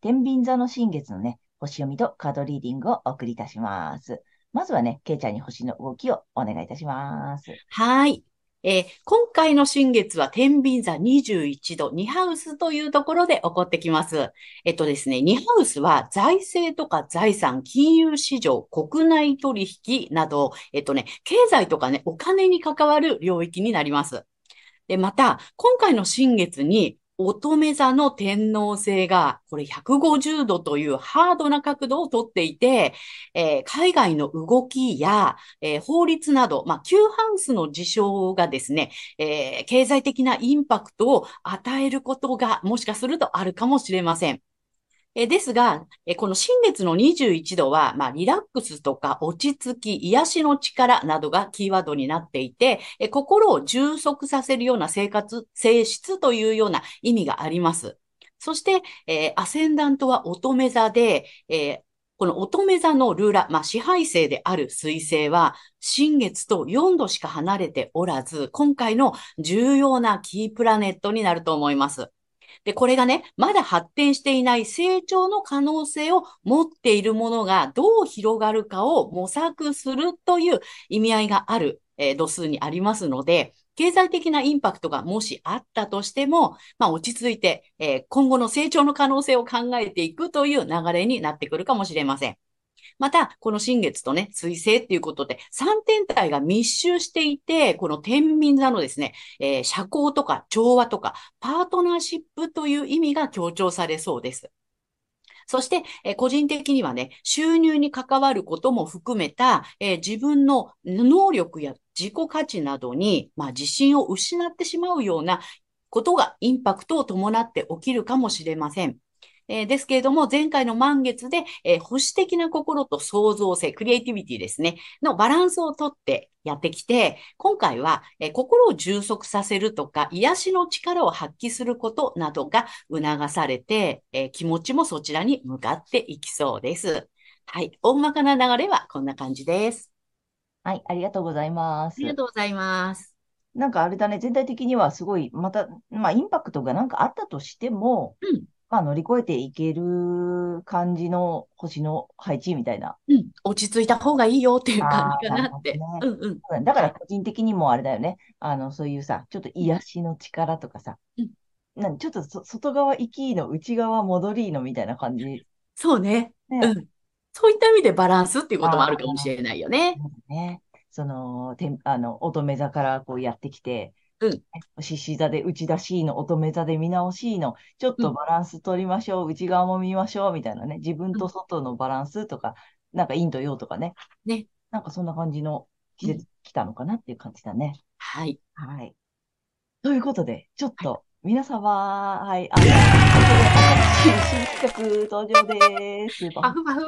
天秤座の新月のね、星読みとカードリーディングをお送りいたします。まずはね、ケイちゃんに星の動きをお願いいたします。はい。えー今回の新月は天秤座21度、2ハウスというところで起こってきます。えっとですね、2ハウスは財政とか財産、金融市場、国内取引など、えっとね、経済とかね、お金に関わる領域になります。で、また、今回の新月に、乙女座の天皇星が、これ150度というハードな角度をとっていて、えー海外の動きや、えー法律など、まあ、旧ハウスの事象がですね、えー経済的なインパクトを与えることがもしかするとあるかもしれません。えですが、えこの新月の21度は、まあ、リラックスとか落ち着き、癒しの力などがキーワードになっていて、え心を充足させるような生活、性質というような意味があります。そして、えーアセンダントは乙女座で、えーこの乙女座のルーラ、まあ、支配星である水星は、新月と4度しか離れておらず、今回の重要なキープラネットになると思います。で、これがね、まだ発展していない成長の可能性を持っているものがどう広がるかを模索するという意味合いがある、えー度数にありますので、経済的なインパクトがもしあったとしても、まあ落ち着いて、えー今後の成長の可能性を考えていくという流れになってくるかもしれません。また、この新月とね、水星っていうことで、三天体が密集していて、この天秤座のですね、えー社交とか調和とか、パートナーシップという意味が強調されそうです。そして、え個人的にはね、収入に関わることも含めた、えー自分の能力や自己価値などに、まあ、自信を失ってしまうようなことがインパクトを伴って起きるかもしれません。えーですけれども、前回の満月で、えー保守的な心と創造性、クリエイティビティですね、のバランスをとってやってきて、今回は、えー心を充足させるとか、癒しの力を発揮することなどが促されて、えー気持ちもそちらに向かっていきそうです。はい。大まかな流れはこんな感じです。はい、ありがとうございます。ありがとうございます。なんかあれだね、全体的にはすごい、また、まあ、インパクトがなんかあったとしても、うんまあ、乗り越えていける感じの星の配置みたいな。うん。落ち着いた方がいいよっていう感じかなって。あーなるうんうん。うんだから個人的にもあれだよね。あの、そういうさ、ちょっと癒しの力とかさうん、なんちょっとそ外側行きの、内側戻りのみたいな感じ。そうね。ねうん。そういった意味でバランスっていうこともあるかもしれないよね。ね。その、てんあの、乙女座からこうやってきて、うん獅子座で内出しの、乙女座で見直しの、ちょっとバランス取りましょう、内側も見ましょう、みたいなね。自分と外のバランスとか、なんか陰と陽とかね。ね。なんかそんな感じの季節来たのかなっていう感じだね。はい。はい。ということで、ちょっと、皆様、はい、あの、ここで新企画登場です。パフパフ。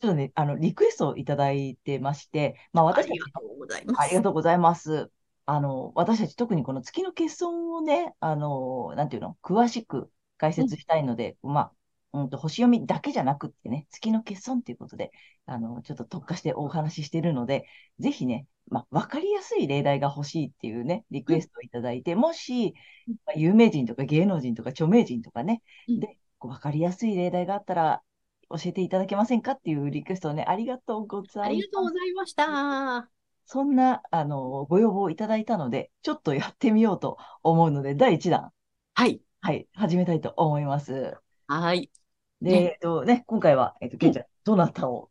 ちょっとね、あの、リクエストをいただいてまして、まああ私たちりがとうございます。ありがとうございます。あの、私たち特にこの月の欠損をね、あの、なんていうの、詳しく解説したいので、まあ、うんと、星読みだけじゃなくってね、月の欠損っていうことで、あの、ちょっと特化してお話ししているので、ぜひね、まあ、わかりやすい例題が欲しいっていうね、リクエストをいただいて、もし、まあ、有名人とか芸能人とか著名人とかね、うんで、こうわかりやすい例題があったら、教えていただけませんかっていうリクエストをね、ありがとうございます。ありがとうございました。そんな、あの、ご要望をいただいたので、ちょっとやってみようと思うので、第1弾、はい。はい、始めたいと思います。はい。で、ねえっとね、今回は、えっと、ケイちゃん、どなたを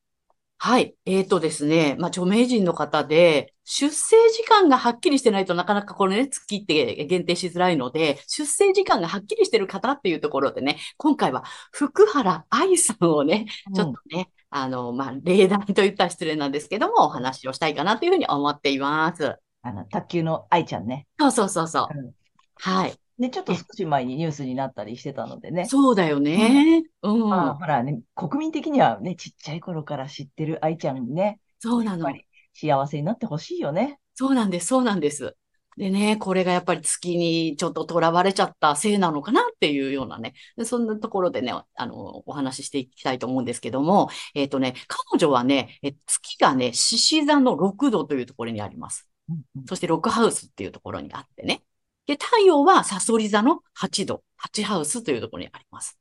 はい。えーとですね。まあ、著名人の方で、出生時間がはっきりしてないとなかなかこのね、月って限定しづらいので、出生時間がはっきりしてる方っていうところでね、今回は福原愛さんをね、ちょっとね、うん、あの、まあ、例題と言ったら失礼なんですけども、お話をしたいかなというふうに思っています。あの、卓球の愛ちゃんね。そうそうそうそう。うん、はい。ね、ちょっと少し前にニュースになったりしてたのでね。そうだよね。うん。まあ、ほらね、国民的にはね、ちっちゃい頃から知ってる愛ちゃんにね。そうなの。幸せになってほしいよね。そうなんです、そうなんです。でね、これがやっぱり月にちょっと囚われちゃったせいなのかなっていうようなね、そんなところでね、あの、お話ししていきたいと思うんですけども、えっ、ー、とね、彼女はね、え月がね、獅子座の6度というところにあります。うんうん、そしてロックハウスっていうところにあってね。で、太陽はサソリ座の8度、8ハウスというところにあります。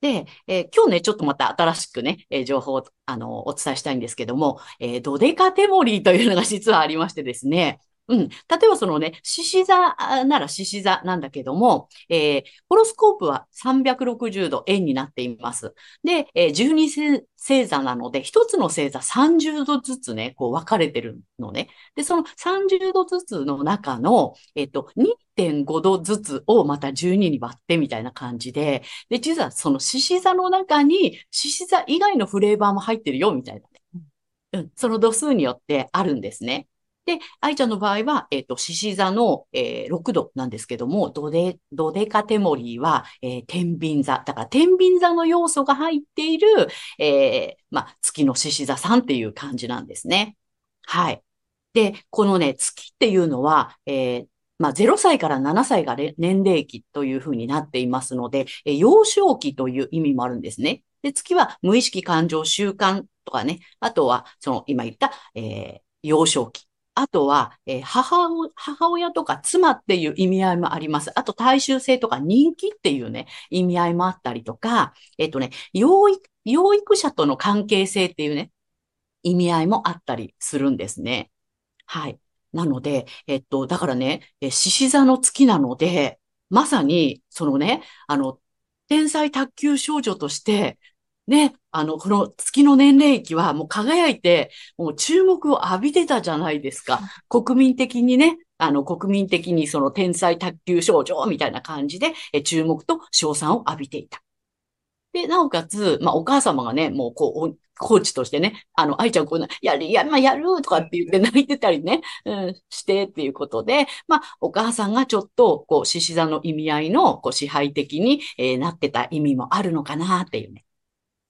で、えー、今日ね、ちょっとまた新しくね、えー、情報を、あの、お伝えしたいんですけども、えー、ドデカテモリーというのが実はありましてですね、うん。例えばそのね、獅子座なら獅子座なんだけども、えー、ホロスコープは360度円になっています。で、えー、12星座なので、一つの星座30度ずつね、こう分かれてるのね。で、その30度ずつの中の、えっ、ー、と、2.5度ずつをまた12に割ってみたいな感じで、で、実はその獅子座の中に獅子座以外のフレーバーも入ってるよ、みたいなね。うん、その度数によってあるんですね。で、愛ちゃんの場合は、えっ、ー、と、獅子座の、えー、6度なんですけども、ドデ、ドデカテモリーは、えー、天秤座。だから、天秤座の要素が入っている、えー、まあ、月の獅子座さんっていう感じなんですね。はい。で、このね、月っていうのは、え、まあ、0歳から7歳が年齢期というふうになっていますので、え幼少期という意味もあるんですね。で、月は無意識感情習慣とかね、あとは、その今言った、え、幼少期。あとは、えー、母、母親とか妻っていう意味合いもあります。あと、大衆性とか人気っていうね、意味合いもあったりとか、えっ、とね、養育、養育者との関係性っていうね、意味合いもあったりするんですね。はい。なので、えっと、だからね、え獅子座の月なので、まさに、そのね、あの、天才卓球少女として、ね、あの、この月の年齢期はもう輝いて、もう注目を浴びてたじゃないですか。国民的にね、あの、国民的にその天才卓球少女みたいな感じで、え注目と賞賛を浴びていた。で、なおかつ、まあ、お母様がね、もう、こう、コーチとしてね、あの、愛ちゃんこうやる、や、まあ、やるとかって言って泣いてたりね、うん、してっていうことで、まあ、お母さんがちょっと、こう、獅子座の意味合いの、こう、支配的に、えー、なってた意味もあるのかなっていうね。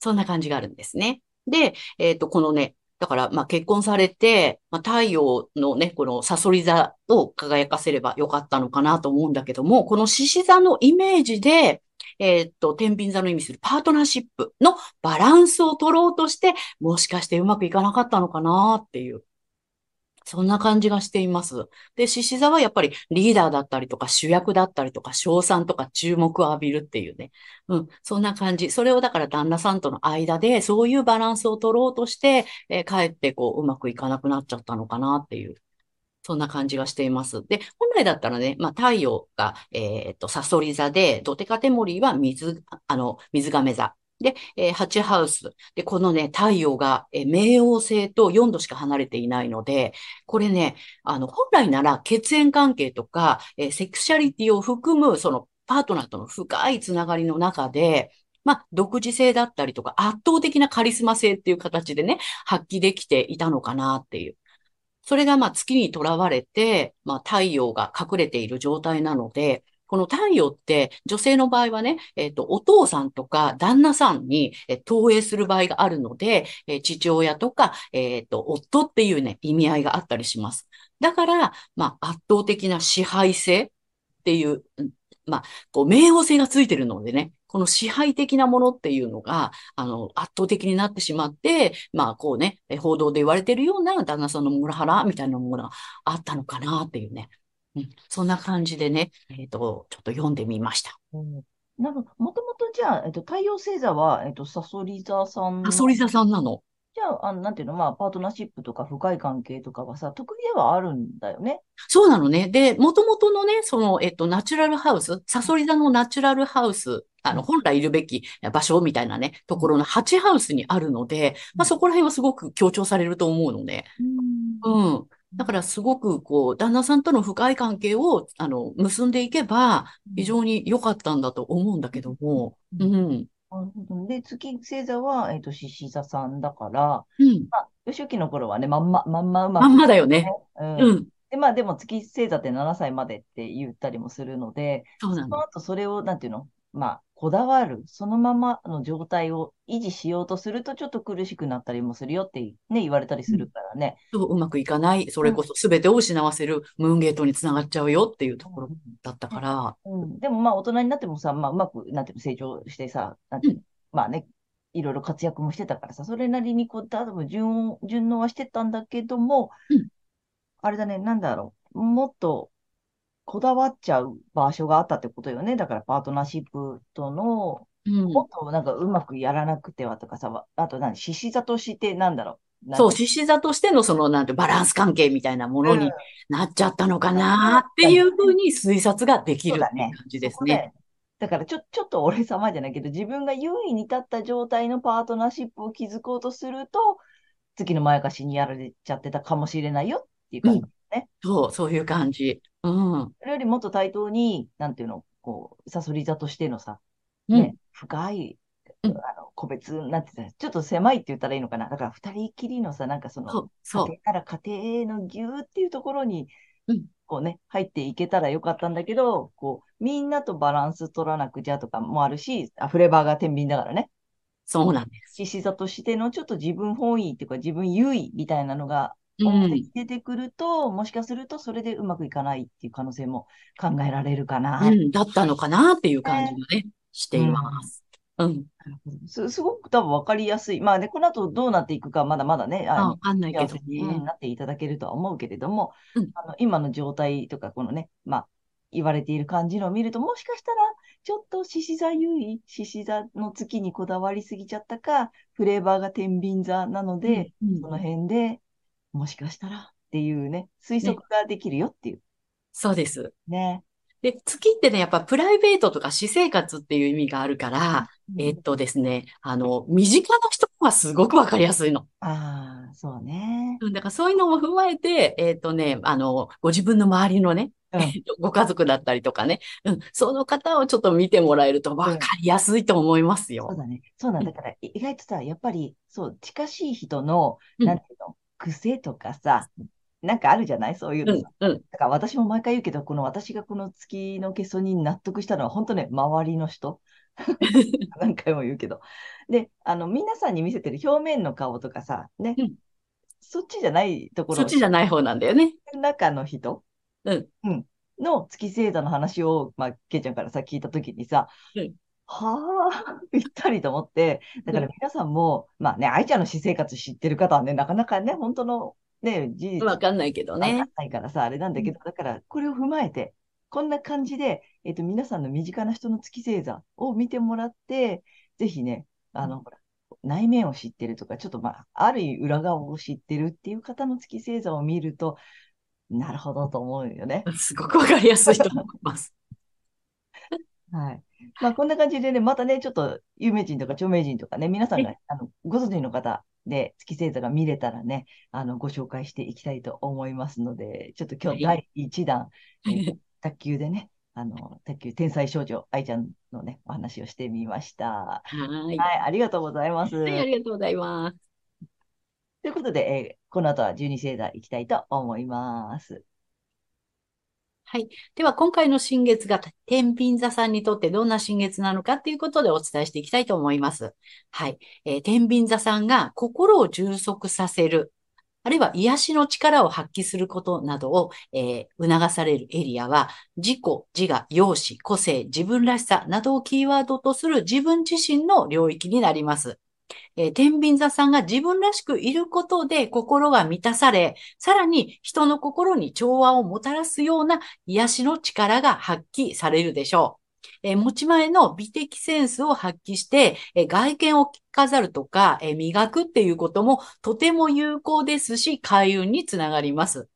そんな感じがあるんですね。で、えっ、ー、と、このね、だから、まあ、結婚されて、まあ、太陽のね、このサソリ座を輝かせればよかったのかなと思うんだけども、この獅子座のイメージで、えっ、と、天秤座の意味するパートナーシップのバランスを取ろうとして、もしかしてうまくいかなかったのかなっていうそんな感じがしています。で、獅子座はやっぱりリーダーだったりとか主役だったりとか賞賛とか注目を浴びるっていうね。うん、そんな感じ。それをだから旦那さんとの間でそういうバランスを取ろうとして、えー、かえってこううまくいかなくなっちゃったのかなっていう。そんな感じがしています。で、本来だったらね、まあ太陽が、えっ、と、サソリ座で、ドテカテモリーは水、あの、水亀座。で、えー、8ハウス。で、このね、太陽が、えー、冥王星と4度しか離れていないので、これね、あの、本来なら血縁関係とか、えー、セクシャリティを含む、その、パートナーとの深いつながりの中で、まあ、独自性だったりとか、圧倒的なカリスマ性っていう形でね、発揮できていたのかなっていう。それがまあ月にとらわれて、まあ太陽が隠れている状態なので、この太陽って女性の場合はね、えっ、ー、と、お父さんとか旦那さんに、え、投影する場合があるので、えー、父親とか、えっ、と、夫っていうね、意味合いがあったりします。だから、まあ、圧倒的な支配性っていう、まあ、こう、冥王星がついてるのでね、この支配的なものっていうのが、あの、圧倒的になってしまって、まあ、こうね、報道で言われてるような旦那さんのモラハラみたいなものがあったのかなっていうね。うん、そんな感じでね、えっ、ー、と、ちょっと読んでみました。うん、なんか、もともとじゃあ、えっ、ー、と、太陽星座は、えっ、ー、と、サソリ座さん。サソリ座さんなの？じゃあの、なんていうの、まあ、パートナーシップとか深い関係とかはさ、得意ではあるんだよね。そうなのね。で、元々のね、その、えっと、ナチュラルハウス、サソリ座のナチュラルハウス、あの、本来いるべき場所みたいなね、ところの8ハウスにあるので、まあ、そこら辺はすごく強調されると思うので。うん。だからすごくこう、旦那さんとの深い関係を、あの、結んでいけば、非常に良かったんだと思うんだけども、うん。で、月星座は、えっ、と、獅子座さんだから、うん。まあ、初期の頃はね、まんま、まんまうまくまんまだよね。うんうん。で、まあでも月星座って7歳までって言ったりもするので、そうなの。その後それを、なんていうの、まあ、こだわる、そのままの状態を維持しようとすると、ちょっと苦しくなったりもするよってね、言われたりするからね。そううまくいかない、それこそ全てを失わせるムーンゲートにつながっちゃうよっていうところだったから、うん、でもまあ大人になってもさ、まあうまく、なんていうの、成長してさ、なんていうの、まあね、いろいろ活躍もしてたからさ、それなりにこう、多分順応、順応はしてたんだけども、うん。あれだね、なんだろう、もっとこだわっちゃう場所があったってことよね。だからパートナーシップとの、うんもっとなんかうまくやらなくてはとかさ、あと何、獅子座としてなんだろう？そう、か獅子座としてのその、なんて、バランス関係みたいなものうんになっちゃったのかなっていうふうに推察ができる感じですね。だからちょ、ちょっと俺様じゃないけど、自分が優位に立った状態のパートナーシップを築こうとすると、月のまやかしにやられちゃってたかもしれないよっていう感じ。そう、そういう感じ。うん。それよりもっと対等に、なんていうの、こう、サソリ座としてのさ、うんね、深い、うんあの、個別なんて言ったら、ちょっと狭いって言ったらいいのかな。だから二人きりのさ、なんかその、そう、そう。家庭から家庭のぎゅーっていうところにうん、こうね、入っていけたらよかったんだけど、こう、みんなとバランス取らなくちゃとかもあるし、あフレーバーが天秤だからね。そうなんです。獅子座としてのちょっと自分本位っていうか自分優位みたいなのがうん表に。出てくると、もしかするとそれでうまくいかないっていう可能性も考えられるかな。うん、だったのかなっていう感じがね、しています。うん。すすごく多分分かりやすい。まあね、この後どうなっていくかまだまだね、ああわかんないけどね。なっていただけるとは思うけれども、うんあの今の状態とか、このね、まあ、言われている感じのを見ると、もしかしたら、ちょっと獅子座優位、獅子座の月にこだわりすぎちゃったか、フレーバーが天秤座なので、うんその辺でもしかしたらっていうね、推測ができるよっていうそうです。ね。で、月ってね、やっぱプライベートとか私生活っていう意味があるから、えっとですね、あの、身近な人はすごくわかりやすいの。ああ、そうね。うんだからそういうのも踏まえて、えっとね、あの、ご自分の周りのね、うんえっとご家族だったりとかね、うん、その方をちょっと見てもらえるとわかりやすいと思いますよ。そうだね。そうなんだから、い意外とさ、やっぱり、そう、近しい人の、うんなんていうの、癖とかさ、なんかあるじゃない？そういううんのさ。、うん、だから私も毎回言うけど、この私がこの月の欠損に納得したのは、本当ね、周りの人。何回も言うけど。で、あの、皆さんに見せてる表面の顔とかさ、ね、うん。そっちじゃないところ。そっちじゃない方なんだよね。中の人、うん。の月星座の話を、まあ、けいちゃんからさ、聞いたときにさ、うんはあ、ぴったりと思って、だから皆さんも、まあね、愛ちゃんの私生活知ってる方はね、なかなかね、本当のね、事実わかんないけどわかんね。ないからさ、あれなんだけど、だから、これを踏まえて、こんな感じで、えっと、皆さんの身近な人の月星座を見てもらって、ぜひね、あの、ほら、内面を知ってるとか、ちょっとまあ、ある意味裏側を知ってるっていう方の月星座を見ると、なるほどと思うよね。すごくわかりやすいと思います。はい。まあ、こんな感じでね、またね、ちょっと有名人とか著名人とかね、皆さんが、あの、ご存知の方で月星座が見れたらね、あの、ご紹介していきたいと思いますので、ちょっと今日はい第1弾、えー 卓球でね、あの、卓球天才少女愛ちゃんのね、お話をしてみました。はい。はい、ありがとうございます。はい、ありがとうございます。ということで、えーこの後は12星座いきたいと思います。はい。では、今回の新月が天秤座さんにとってどんな新月なのかということでお伝えしていきたいと思います。はい。えー天秤座さんが心を充足させる、あるいは癒しの力を発揮することなどを、えー促されるエリアは、自己、自我、容姿、個性、自分らしさなどをキーワードとする自分自身の領域になります。えー天秤座さんが自分らしくいることで心が満たされ、さらに人の心に調和をもたらすような癒しの力が発揮されるでしょう。え持ち前の美的センスを発揮して、え外見を着飾るとか、え磨くっていうこともとても有効ですし、開運につながります。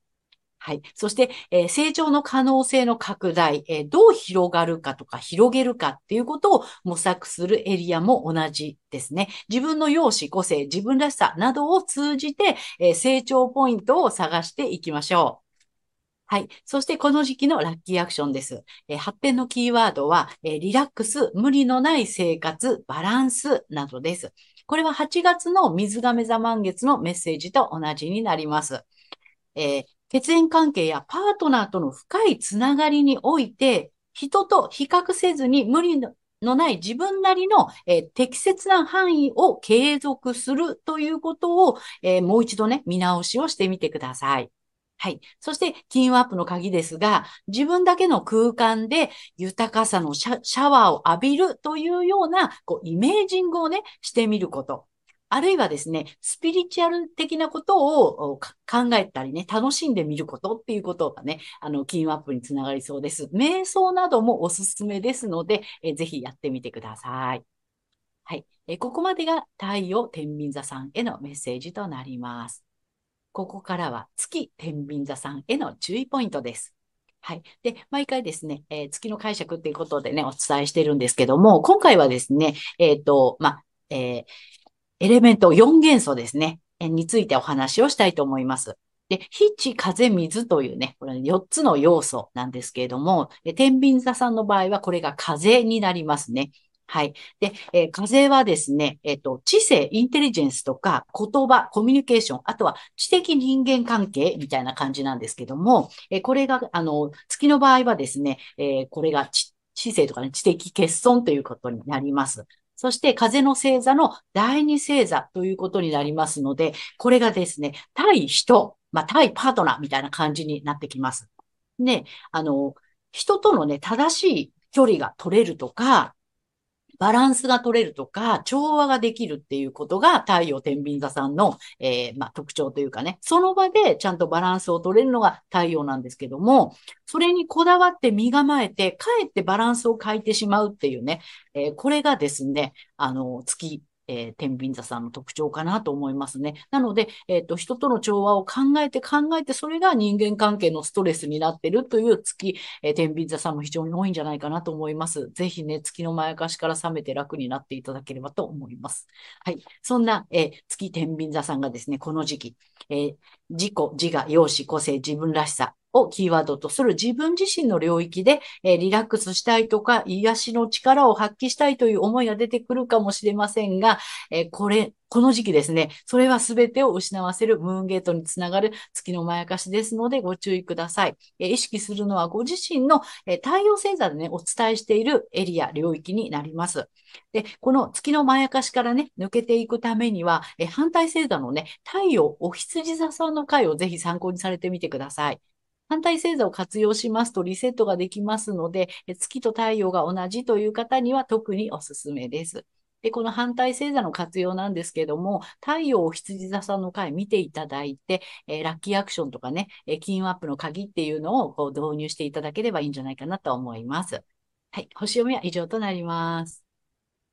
はい。そして、えー成長の可能性の拡大、えーどう広がるかとか広げるかっていうことを模索するエリアも同じですね。自分の容姿、個性、自分らしさなどを通じて、えー成長ポイントを探していきましょう。はい。そしてこの時期のラッキーアクションです。えー発展のキーワードは、えーリラックス、無理のない生活、バランスなどです。これは8月の水亀座満月のメッセージと同じになります。えー血縁関係やパートナーとの深いつながりにおいて、人と比較せずに無理のない自分なりの、えー適切な範囲を継続するということを、えーもう一度ね、見直しをしてみてください。はい。そして、金運アップの鍵ですが、自分だけの空間で豊かさのシャシャワーを浴びるというような、こう、イメージングをね、してみること。あるいはですね、スピリチュアル的なことを考えたりね、楽しんでみることっていうことがね、あの、金運アップにつながりそうです。瞑想などもおすすめですので、えぜひやってみてください。はい。えここまでが太陽天秤座さんへのメッセージとなります。ここからは月天秤座さんへの注意ポイントです。はい。で、毎回ですね、えー月の解釈っていうことでね、お伝えしてるんですけども、今回はですね、えっ、と、ま、えーエレメント4元素ですね、についてお話をしたいと思います。で、火、地、風、水というね、これ4つの要素なんですけれども、え天秤座さんの場合はこれが風になりますね。はい。で、えー風はですね、えっ、と、知性、インテリジェンスとか、言葉、コミュニケーション、あとは知的人間関係みたいな感じなんですけども、えーこれが、あの、月の場合はですね、えこれが知性とかね、知的欠損ということになります。そして、風の星座の第二星座ということになりますので、これがですね、対人、まあ、対パートナーみたいな感じになってきます。ね、あの、人とのね、正しい距離が取れるとか、バランスが取れるとか、調和ができるっていうことが太陽天秤座さんの、えーまあ、特徴というかね、その場でちゃんとバランスを取れるのが太陽なんですけども、それにこだわって身構えて、かえってバランスを変えてしまうっていうね、えーこれがですね、あの、月、えー天秤座さんの特徴かなと思いますね。なので、えっと、人との調和を考えて考えて、それが人間関係のストレスになってるという月、えー天秤座さんも非常に多いんじゃないかなと思います。ぜひね、月のまやかしから覚めて楽になっていただければと思います。はい。そんな、えー月天秤座さんがですね、この時期、えー自己、自我、容姿、個性、自分らしさをキーワードとする自分自身の領域で、えリラックスしたいとか、癒しの力を発揮したいという思いが出てくるかもしれませんが、えこれ、この時期ですね、それは全てを失わせるムーンゲートにつながる月のまやかしですのでご注意ください。え意識するのはご自身の、え太陽星座でね、お伝えしているエリア、領域になります。で、この月のまやかしからね、抜けていくためには、え反対星座のね、太陽お羊座さんの回をぜひ参考にされてみてください。反対星座を活用しますとリセットができますので、え月と太陽が同じという方には特におすすめです。で、この反対星座の活用なんですけども、太陽お羊座さんの回見ていただいて、えーラッキーアクションとかね、えー金運アップの鍵っていうのをこう導入していただければいいんじゃないかなと思います。はい。星読みは以上となります。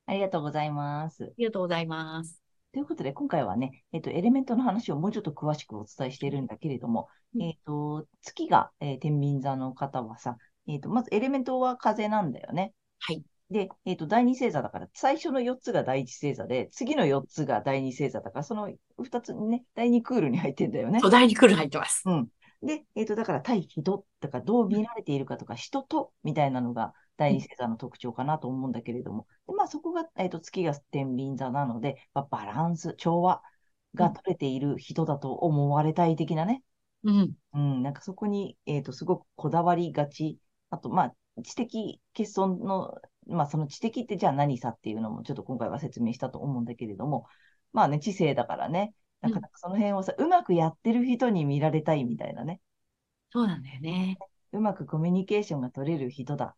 ありがとうございます。ありがとうございます。ということで、今回はね、えっと、エレメントの話をもうちょっと詳しくお伝えしているんだけれども、うんえっと、月が、えー天秤座の方はさ、えっと、まずエレメントは風なんだよね。はい。で、えっと、第二星座だから、最初の4つが第一星座で、次の4つが第二星座だから、その2つね、第二クールに入ってんだよね。土台に来る入ってます。うん。で、えっと、だから対人とか、どう見られているかとか、人と、みたいなのが、第二星座の特徴かなと思うんだけれども、でまあ、そこが、えっと、月が天秤座なので、まあ、バランス、調和が取れている人だと思われたい的なね。うん。うん、なんかそこに、えっと、すごくこだわりがち。あと、まあ、知的欠損の、まあ、その知的ってじゃあ何さっていうのもちょっと今回は説明したと思うんだけれども、まあね、知性だからね、なかなかその辺をさ、うまくやってる人に見られたいみたいなね。そうなんだよね。うまくコミュニケーションが取れる人だ。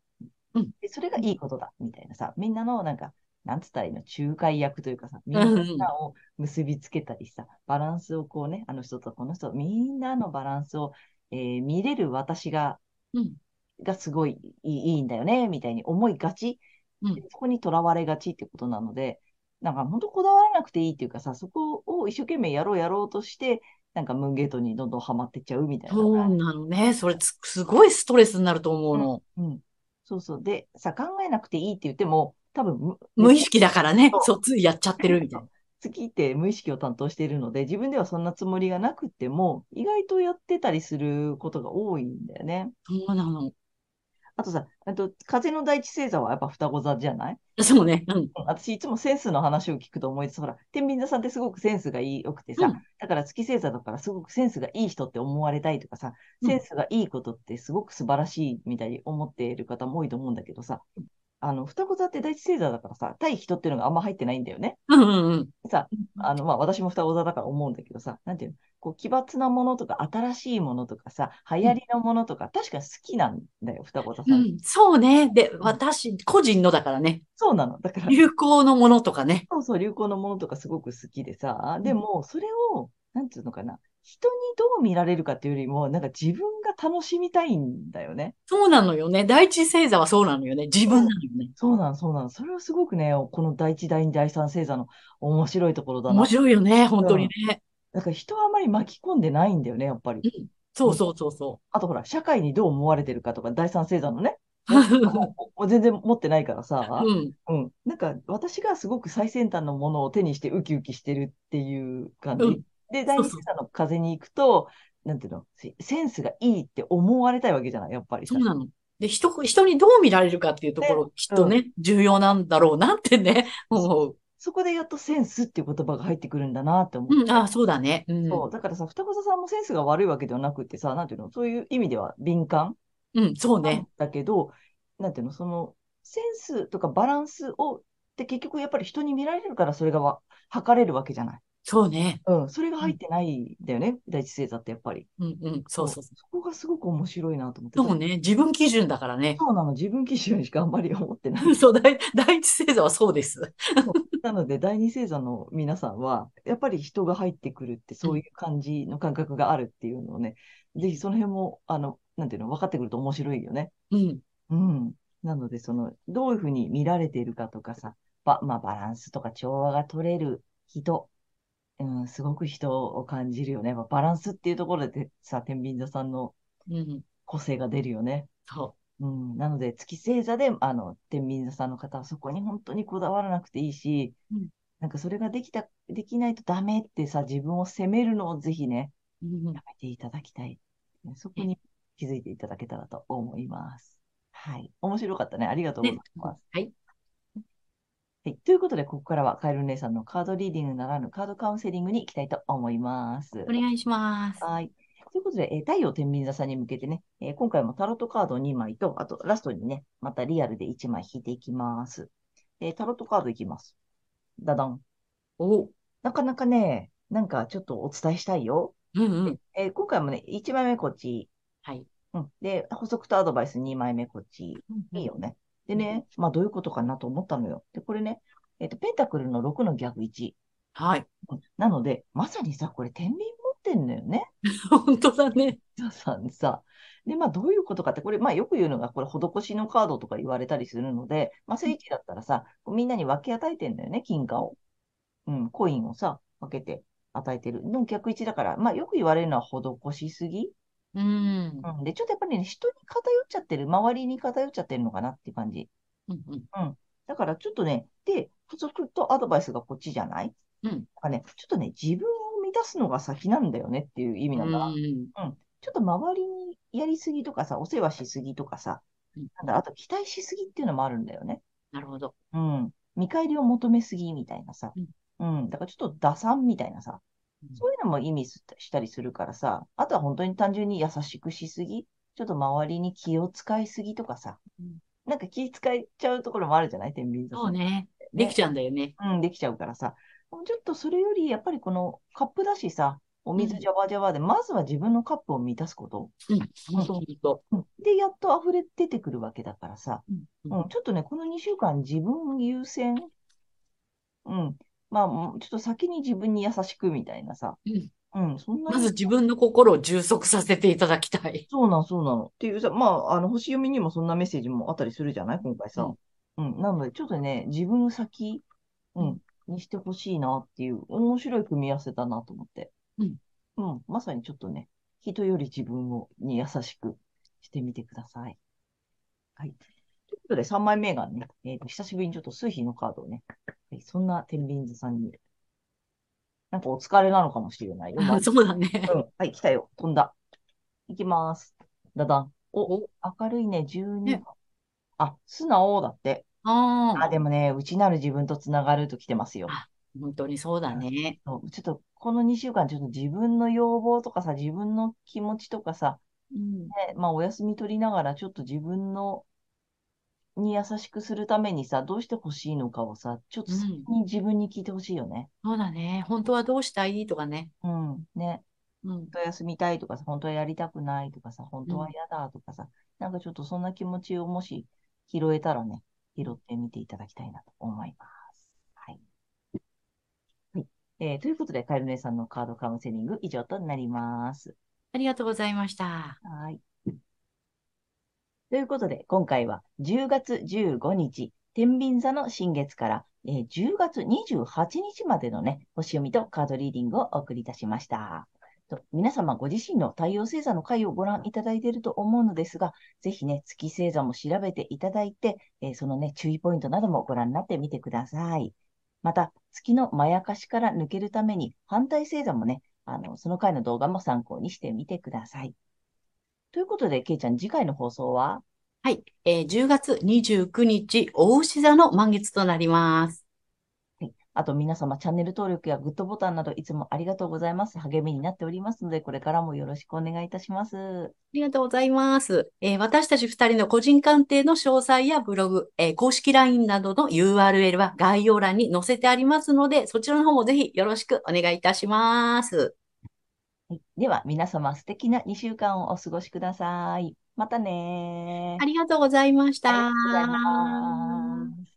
うんでそれがいいことだ、みたいなさ、みんなのなんか、なんつったらいいの、仲介役というかさ、みんうんうんなを結びつけたりさ、バランスをこうね、あの人とこの人、みんなのバランスを、えー見れる私がうん。がすごいいいんだよね、みたいに思いがち。うん。そこにとらわれがちってことなので、なんか本当こだわらなくていいっていうかさ、そこを一生懸命やろうやろうとして、なんかムーンゲートにどんどんハマってっちゃうみたいな。そうなのね。それつ、すごいストレスになると思うの。うん。そうそう。で、さ、考えなくていいって言っても、多分、む無意識だからねそう。そう、ついやっちゃってるみたいな。月って無意識を担当しているので、自分ではそんなつもりがなくても、意外とやってたりすることが多いんだよね。そうなの。あとさ、あと風の第一星座はやっぱ双子座じゃない？そうね。うん。うん。私いつもセンスの話を聞くと思いつつ、ほら、天秤座さんってすごくセンスが良くてさ、うん。だから月星座だからすごくセンスがいい人って思われたいとかさ、うん。センスがいいことってすごく素晴らしいみたいに思っている方も多いと思うんだけどさ、あの、双子座って第一星座だからさ、対人っていうのがあんま入ってないんだよね。うんうんうん。さ、あの、まあ、私も双子座だから思うんだけどさ、なんていうの、こう、奇抜なものとか、新しいものとかさ、流行りのものとか、確かに好きなんだよ、双子座さ。うんん、そうね。で、私、個人のだからね。そうなの。だから、流行のものとかね。そうそう、流行のものとかすごく好きでさ、でも、それを、なんていうのかな、人にどう見られるかっていうよりも、なんか自分が楽しみたいんだよね。そうなのよね。第一星座はそうなのよね。自分なのよね。そうなの、そうなの。それはすごくね、この第一、第二、第三星座の面白いところだな面。白いよね。本当にね。だから人はあまり巻き込んでないんだよね、やっぱり。うん。そうそうそうそあとほら、社会にどう思われてるかとか、第三星座のね、全然持ってないからさ、うん。うん。なんか、私がすごく最先端のものを手にしてウキウキしてるっていう感じ。うんで、第二星座の風に行くと、なんていうの、セセンスがいいって思われたいわけじゃない、やっぱりさそう。なの。で、人、人にどう見られるかっていうところ、きっとね、重要なんだろうなってね、思う。そこでやっとセンスっていう言葉が入ってくるんだなって思う。うん、ああ、そうだね。うん。そう。だからさ、双子座さんもセンスが悪いわけではなくってさ、なんていうの、そういう意味では敏感うん、そうね。だけど、なんていうの、その、センスとかバランスを、って結局やっぱり人に見られるからそれがわ測れるわけじゃない。そうね。うん、それが入ってないんだよね、第一星座ってやっぱり。うん、うん、そうそうそそこがすごく面白いなと思って。う。そうね。自分基準だからね。そうなの、自分基準しかあんまり思ってない。そう、第第一星座はそうです。なので、第二星座の皆さんは、やっぱり人が入ってくるって、そういう感じの感覚があるっていうのをね、ぜひその辺も、あの、なんていうの、分かってくると面白いよね。うん。うん。なので、その、どういうふうに見られているかとかさ、ば、まあ、バランスとか調和が取れる人、うん、すごく人を感じるよね。まあバランスっていうところでさ、天秤座さんのうん。個性が出るよね。そうん、なので、月星座で、あの、天秤座さんの方はそこに本当にこだわらなくていいし、うんなんかそれができた、できないとダメってさ、自分を責めるのをぜひね、う。うんやめていただきたい。そこに気づいていただけたらと思います。はい。面白かったね。ありがとうございねます。はい。はい。ということで、ここからはカエル姉さんのカードリーディングならぬカードカウンセリングに行きたいと思います。お願いします。はい。ということで、えー太陽天秤座さんに向けてね、えー今回もタロットカード2枚と、あとラストにね、またリアルで1枚引いていきます。えータロットカードいきます。ダダン。お、なかなかね、なんかちょっとお伝えしたいよ。うんうん。えー今回もね、1枚目こっち。はい。うん。で、補足とアドバイス2枚目こっち。いいよね。でね、まあどういうことかなと思ったのよ。で、これね、えっ、と、ペンタクルの6の逆1。はい。うんなので、まさにさ、これ天秤持ってんのよね。本当だね。皆さんさ。で、まあ、どういうことかって、これ、まあ、よく言うのが、これ、施しのカードとか言われたりするので、まあ、聖地だったらさ、みんなに分け与えてんだよね、金貨を。うん、コインをさ、分けて与えてる。の逆位置だから、まあ、よく言われるのは施しすぎ。うん。うん。で、ちょっとやっぱりね、人に偏っちゃってる、周りに偏っちゃってるのかなっていう感じ。うんうん。だから、ちょっとね、で、補足とアドバイスがこっちじゃない？うん。だからね、ちょっとね、自分を満たすのが先なんだよねっていう意味なんだな。うん。ちょっと周りにやりすぎとかさ、お世話しすぎとかさ、うんなんだ、あと期待しすぎっていうのもあるんだよね。なるほど。うん。見返りを求めすぎみたいなさ。うん。だからちょっと打算みたいなさ。うんそういうのも意味すしたりするからさ。あとは本当に単純に優しくしすぎ。ちょっと周りに気を使いすぎとかさ。うんなんか気使っちゃうところもあるじゃない？天秤座そうね。できちゃうんだよね。うん、できちゃうからさ。ちょっとそれより、やっぱりこのカップだしさ、お水ジャバジャバで、まずは自分のカップを満たすこと。うん。本当本当。うんで、やっと溢れ出てくるわけだからさ。うんうん、ちょっとね、この2週間自分優先。うん。まあ、ちょっと先に自分に優しくみたいなさ。うんうん、そんなまに、ず自分の心を充足させていただきたい。そうなん、そうなの。っていうさ、まあ、あの、星読みにもそんなメッセージもあったりするじゃない？今回さ。うん。なので、ちょっとね、自分先、うん、にしてほしいなっていう、面白い組み合わせだなと思って。うん。うん、まさにちょっとね、人より自分を、に優しくしてみてください。はい。ということで、3枚目がね、えっと、久しぶりにちょっと数比のカードをね、はい、そんな天秤座さんに、なんかお疲れなのかもしれないよ。まあそうだね。うん。はい、来たよ。飛んだ。いきます。だだん。お、お、明るいね、12ね番。あ、素直だって。ああ、でもね、内なる自分とつながると来てますよ。あ、本当にそうだね。ちょっと、この2週間、ちょっと自分の要望とかさ、自分の気持ちとかさ、うん。ね、まあ、お休み取りながら、ちょっと自分の、に優しくするためにさ、どうしてほしいのかをさ、ちょっとうん先に自分に聞いてほしいよね。そうだね。本当はどうしたいとかね。うん。ね。うん本。当は休みたいとかさ、本当はやりたくないとかさ、本当は嫌だとかさ、なんかちょっとそんな気持ちをもし拾えたらね、拾ってみていただきたいなと思います。はい。はい。えーということで、カエル姉さんのカードカウンセリング以上となります。ありがとうございました。はい。ということで、今回は10月15日、天秤座の新月から、えー10月28日までのね、星読みとカードリーディングをお送りいたしました。と皆様ご自身の太陽星座の回をご覧いただいていると思うのですが、ぜひね、月星座も調べていただいて、えーそのね、注意ポイントなどもご覧になってみてください。また、月のまやかしから抜けるために、反対星座もね、あの、その回の動画も参考にしてみてください。ということで、けいちゃん、次回の放送は？はい。えー10月29日、大牛座の満月となります。はい。あと皆様、チャンネル登録やグッドボタンなどいつもありがとうございます。励みになっておりますので、これからもよろしくお願いいたします。ありがとうございます。えー私たち二人の個人鑑定の詳細やブログ、えー公式 LINE などの URL は概要欄に載せてありますので、そちらの方もぜひよろしくお願いいたします。はい。では、皆様、素敵な2週間をお過ごしください。またねーありがとうございました。ありがとうございます。